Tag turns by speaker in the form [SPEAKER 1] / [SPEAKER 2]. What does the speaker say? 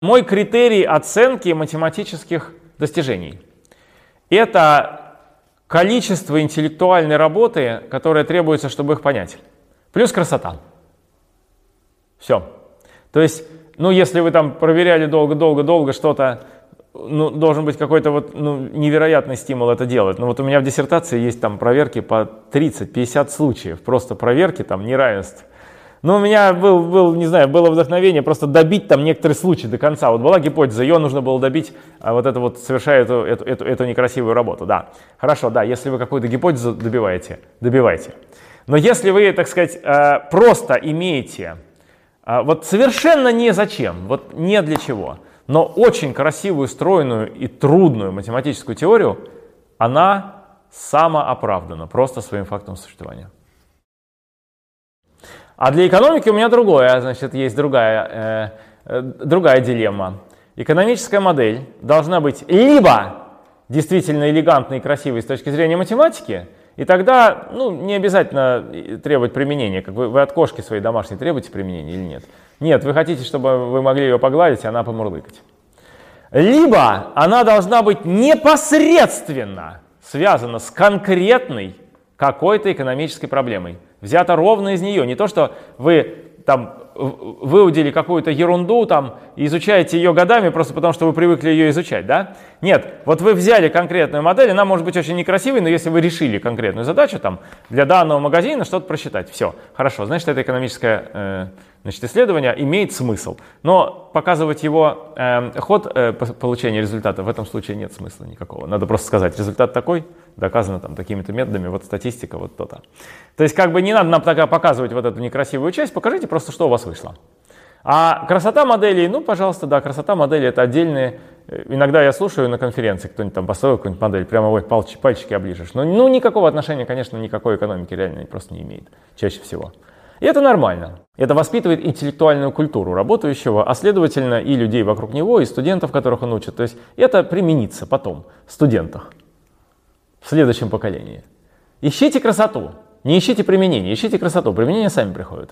[SPEAKER 1] Мой критерий оценки математических достижений – это количество интеллектуальной работы, которая требуется, чтобы их понять, плюс красота. Все. То есть, ну, если вы там проверяли долго-долго-долго что-то, ну, должен быть какой-то вот ну, невероятный стимул это делать. Ну, вот у меня в диссертации есть там проверки по 30-50 случаев, просто проверки там неравенств но ну, у меня был, был, не знаю, было вдохновение просто добить там некоторые случаи до конца. Вот была гипотеза, ее нужно было добить, а вот это вот совершая эту, эту, эту, эту некрасивую работу. Да, хорошо, да, если вы какую-то гипотезу добиваете, добивайте. Но если вы, так сказать, э, просто имеете, э, вот совершенно не зачем, вот не для чего, но очень красивую, стройную и трудную математическую теорию, она самооправдана просто своим фактом существования. А для экономики у меня другое, значит, есть другая, э, э, другая дилемма. Экономическая модель должна быть либо действительно элегантной и красивой с точки зрения математики, и тогда ну, не обязательно требовать применения. Как вы, вы от кошки своей домашней требуете применения или нет? Нет, вы хотите, чтобы вы могли ее погладить, и она помурлыкать. Либо она должна быть непосредственно связана с конкретной какой-то экономической проблемой взято ровно из нее. Не то, что вы там выудили какую-то ерунду там изучаете ее годами просто потому, что вы привыкли ее изучать, да? Нет, вот вы взяли конкретную модель, она может быть очень некрасивой, но если вы решили конкретную задачу там для данного магазина что-то просчитать, все, хорошо, значит это экономическое э, значит, исследование имеет смысл. Но показывать его э, ход э, получения результата в этом случае нет смысла никакого. Надо просто сказать, результат такой, доказано там такими-то методами, вот статистика, вот то-то. То есть как бы не надо нам тогда показывать вот эту некрасивую часть, покажите просто, что у вас вышло. А красота моделей, ну, пожалуйста, да, красота модели это отдельные. Иногда я слушаю на конференции, кто-нибудь там построил какую-нибудь модель, прямо ой, пальчики, пальчики оближешь. Но ну, никакого отношения, конечно, никакой экономики реально просто не имеет, чаще всего. И это нормально. Это воспитывает интеллектуальную культуру работающего, а следовательно и людей вокруг него, и студентов, которых он учит. То есть это применится потом в студентах, в следующем поколении. Ищите красоту, не ищите применение, ищите красоту, применение сами приходят.